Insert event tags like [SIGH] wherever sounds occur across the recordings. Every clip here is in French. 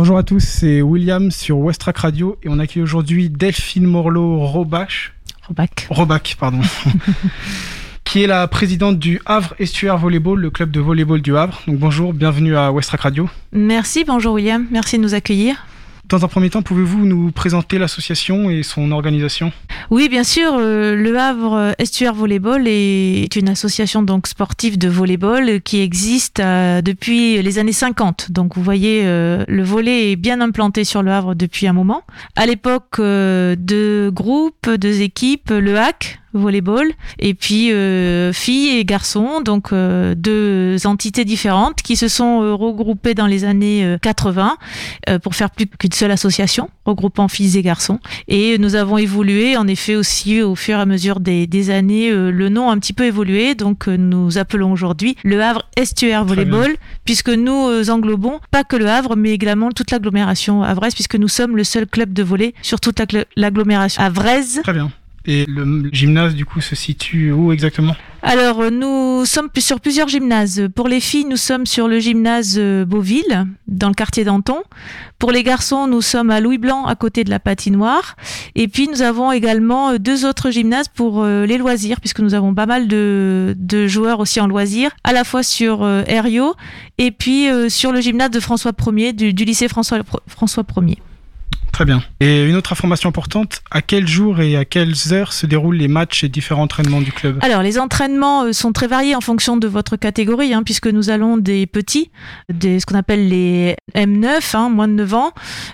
Bonjour à tous, c'est William sur Westrack Radio et on accueille aujourd'hui Delphine Morlot-Robach. Robach. Robach, pardon. [LAUGHS] qui est la présidente du Havre Estuaire Volleyball, le club de volleyball du Havre. Donc bonjour, bienvenue à Westrack Radio. Merci, bonjour William, merci de nous accueillir. Dans un premier temps, pouvez-vous nous présenter l'association et son organisation? Oui, bien sûr. Euh, le Havre Estuaire Volleyball est une association donc sportive de volleyball qui existe euh, depuis les années 50. Donc vous voyez, euh, le volley est bien implanté sur le Havre depuis un moment. À l'époque, deux groupes, deux équipes, le HAC, volleyball, et puis euh, filles et garçons, donc euh, deux entités différentes qui se sont euh, regroupées dans les années 80 pour faire plus qu'une seule association, regroupant filles et garçons. Et nous avons évolué, en effet, aussi au fur et à mesure des, des années, le nom a un petit peu évolué, donc nous appelons aujourd'hui le Havre Estuaire Volleyball, puisque nous englobons pas que le Havre, mais également toute l'agglomération havraise, puisque nous sommes le seul club de volley sur toute l'agglomération havraise. Très bien. Et le gymnase, du coup, se situe où exactement? Alors, euh, nous sommes sur plusieurs gymnases. Pour les filles, nous sommes sur le gymnase euh, Beauville, dans le quartier d'Anton. Pour les garçons, nous sommes à Louis Blanc, à côté de la patinoire. Et puis, nous avons également euh, deux autres gymnases pour les loisirs, puisque nous avons pas mal de, joueurs aussi en loisirs, à la fois sur Herriot et puis sur le gymnase de François 1er, du, lycée François, François 1er. Bien. Et une autre information importante, à quel jour et à quelles heures se déroulent les matchs et différents entraînements du club? Alors, les entraînements euh, sont très variés en fonction de votre catégorie, hein, puisque nous allons des petits, des, ce qu'on appelle les M9, hein, moins de 9 ans,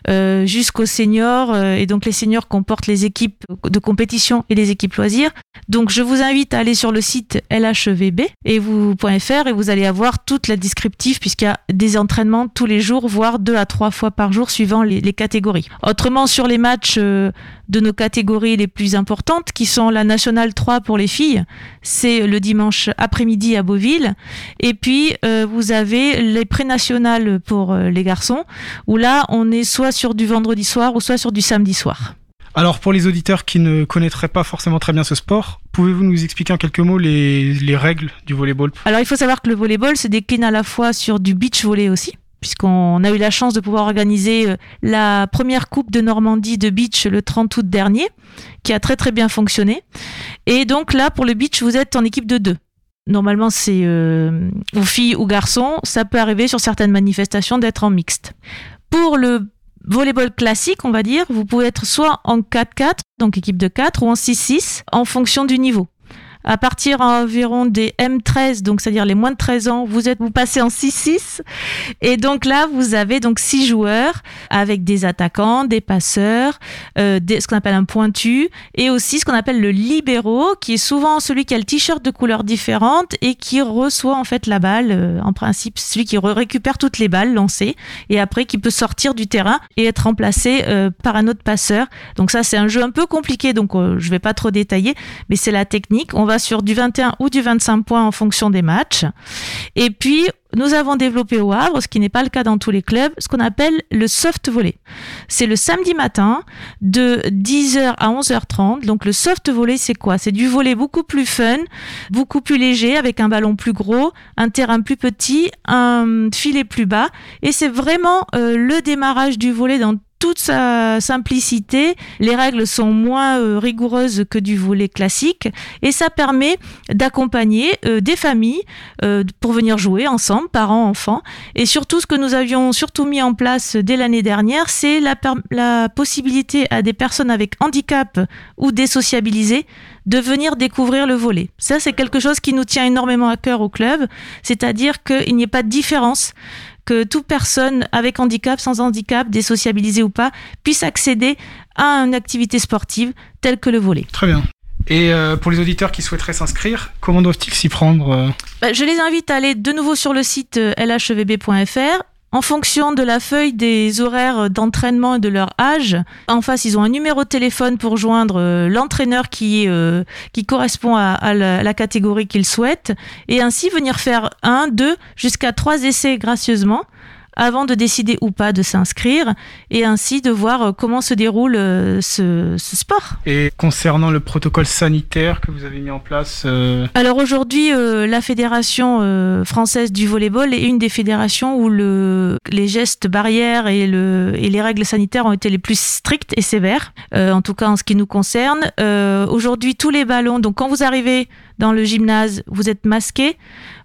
euh, jusqu'aux seniors. Euh, et donc, les seniors comportent les équipes de compétition et les équipes loisirs. Donc, je vous invite à aller sur le site lhvb et vous.fr et vous allez avoir toute la descriptive, puisqu'il y a des entraînements tous les jours, voire deux à trois fois par jour, suivant les, les catégories. Autrement, sur les matchs euh, de nos catégories les plus importantes, qui sont la Nationale 3 pour les filles, c'est le dimanche après-midi à Beauville. Et puis, euh, vous avez les pré-nationales pour euh, les garçons, où là, on est soit sur du vendredi soir ou soit sur du samedi soir. Alors pour les auditeurs qui ne connaîtraient pas forcément très bien ce sport, pouvez-vous nous expliquer en quelques mots les, les règles du volleyball? Alors il faut savoir que le volleyball se décline à la fois sur du beach volley aussi puisqu'on a eu la chance de pouvoir organiser euh, la première Coupe de Normandie de beach le 30 août dernier, qui a très très bien fonctionné. Et donc là, pour le beach, vous êtes en équipe de deux. Normalement, c'est euh, ou filles ou garçons. Ça peut arriver sur certaines manifestations d'être en mixte. Pour le volleyball classique, on va dire, vous pouvez être soit en 4-4, donc équipe de 4, ou en 6-6, en fonction du niveau à partir environ des M13, donc c'est-à-dire les moins de 13 ans, vous êtes vous passez en 6-6 et donc là vous avez donc six joueurs avec des attaquants, des passeurs, euh, ce qu'on appelle un pointu et aussi ce qu'on appelle le libéraux qui est souvent celui qui a le t-shirt de couleurs différentes et qui reçoit en fait la balle euh, en principe celui qui récupère toutes les balles lancées et après qui peut sortir du terrain et être remplacé euh, par un autre passeur. Donc ça c'est un jeu un peu compliqué donc je vais pas trop détailler mais c'est la technique. On va sur du 21 ou du 25 points en fonction des matchs. Et puis, nous avons développé au Havre, ce qui n'est pas le cas dans tous les clubs, ce qu'on appelle le soft volley. C'est le samedi matin de 10h à 11h30. Donc le soft volley, c'est quoi? C'est du volley beaucoup plus fun, beaucoup plus léger, avec un ballon plus gros, un terrain plus petit, un filet plus bas. Et c'est vraiment euh, le démarrage du volley dans toute sa simplicité. Les règles sont moins euh, rigoureuses que du volet classique et ça permet d'accompagner euh, des familles euh, pour venir jouer ensemble, parents, enfants. Et surtout, ce que nous avions surtout mis en place dès l'année dernière, c'est la, la possibilité à des personnes avec handicap ou désociabilisées de venir découvrir le volet. Ça, c'est quelque chose qui nous tient énormément à cœur au club, c'est-à-dire qu'il n'y ait pas de différence que toute personne avec handicap, sans handicap, désociabilisée ou pas, puisse accéder à une activité sportive telle que le volet. Très bien. Et euh, pour les auditeurs qui souhaiteraient s'inscrire, comment doivent-ils s'y prendre euh? Bah, Je les invite à aller de nouveau sur le site euh, lhevb.fr en fonction de la feuille des horaires d'entraînement et de leur âge, en face, ils ont un numéro de téléphone pour joindre euh, l'entraîneur qui, euh, qui correspond à, la, catégorie qu'ils souhaitent, et ainsi venir faire un, deux, jusqu'à trois essais gracieusement avant de décider ou pas de s'inscrire et ainsi de voir comment se déroule ce, ce, sport. Et concernant le protocole sanitaire que vous avez mis en place euh... Alors aujourd'hui, euh, la fédération euh, française du volleyball est une des fédérations où le, les gestes barrières et, le, et les règles sanitaires ont été les plus strictes et sévères, euh, en tout cas en ce qui nous concerne. aujourd'hui, tous les ballons, donc quand vous arrivez dans le gymnase, vous êtes masqué.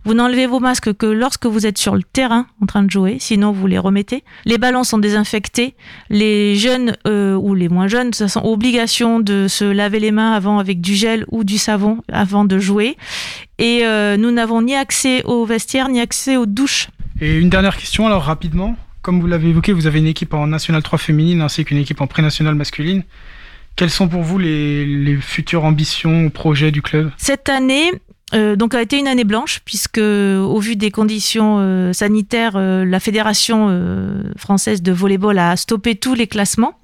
Vous n'enlevez vos masques que lorsque vous êtes sur le terrain en train de jouer, sinon vous les remettez. Les ballons sont désinfectés. Les jeunes euh, ou les moins jeunes, ça sont obligation de se laver les mains avant avec du gel ou du savon avant de jouer. Et euh, nous n'avons ni accès aux vestiaires ni accès aux douches. Et une dernière question alors rapidement. Comme vous l'avez évoqué, vous avez une équipe en National 3 féminine ainsi qu'une équipe en pré-nationale masculine. Quelles sont pour vous les, futures ambitions ou projets du club? Cette année, euh, donc a été une année blanche puisque au vu des conditions euh, sanitaires, euh, la fédération française de volleyball a stoppé tous les classements.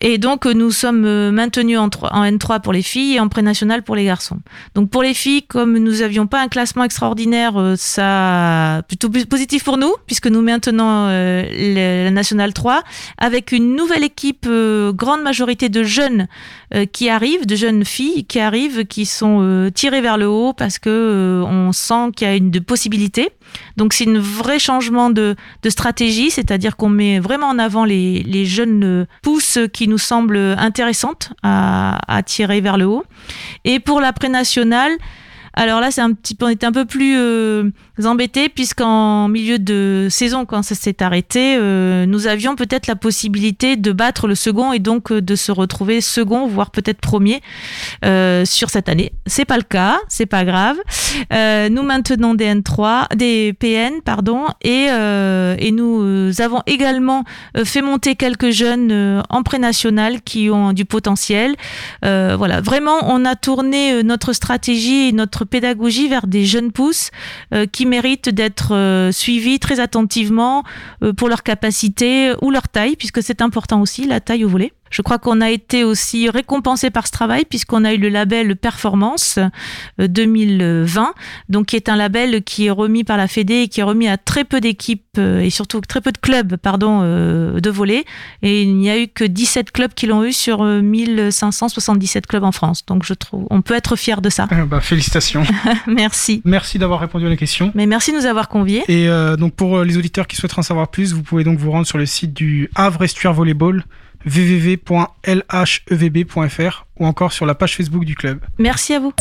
Et donc, nous sommes euh, maintenus en, 3, en N3 pour les filles et en pré-national pour les garçons. Donc, pour les filles, comme nous n'avions pas un classement extraordinaire, euh, ça plutôt positif pour nous, puisque nous maintenons euh, la nationale 3 avec une nouvelle équipe, euh, grande majorité de jeunes euh, qui arrivent, de jeunes filles qui arrivent, qui sont euh, tirées vers le haut parce que on sent qu'il y a une possibilité. Donc, c'est un vrai changement de, stratégie, c'est-à-dire qu'on met vraiment en avant les jeunes pousses qui nous semble intéressante à, à, tirer vers le haut. Et pour la pré-nationale, alors là, c'est un petit peu, on était un peu plus euh, embêtés puisqu'en milieu de saison, quand ça s'est arrêté, euh, nous avions peut-être la possibilité de battre le second et donc euh, de se retrouver second, voire peut-être premier euh, sur cette année. C'est pas le cas, c'est pas grave. Nous maintenons des N3, des PN, pardon, et, et nous avons également fait monter quelques jeunes en pré-national qui ont du potentiel. voilà, vraiment, on a tourné notre stratégie et notre pédagogie vers des jeunes pousses euh, qui méritent d'être euh, suivis très attentivement euh, pour leur capacité ou leur taille, puisque c'est important aussi, la taille au volet. Je crois qu'on a été aussi récompensé par ce travail puisqu'on a eu le label Performance 2020, donc qui est un label qui est remis par la Fédé et qui est remis à très peu d'équipes et surtout très peu de clubs pardon, de volley. Et il n'y a eu que 17 clubs qui l'ont eu sur 1577 clubs en France. Donc je trouve, on peut être fier de ça. Euh, bah, félicitations. [LAUGHS] merci. Merci d'avoir répondu à la question. Mais merci de nous avoir conviés. Et euh, donc pour les auditeurs qui souhaiteraient en savoir plus, vous pouvez donc vous rendre sur le site du Havre Estuaire Volleyball www.lhevb.fr ou encore sur la page Facebook du club. Merci à vous.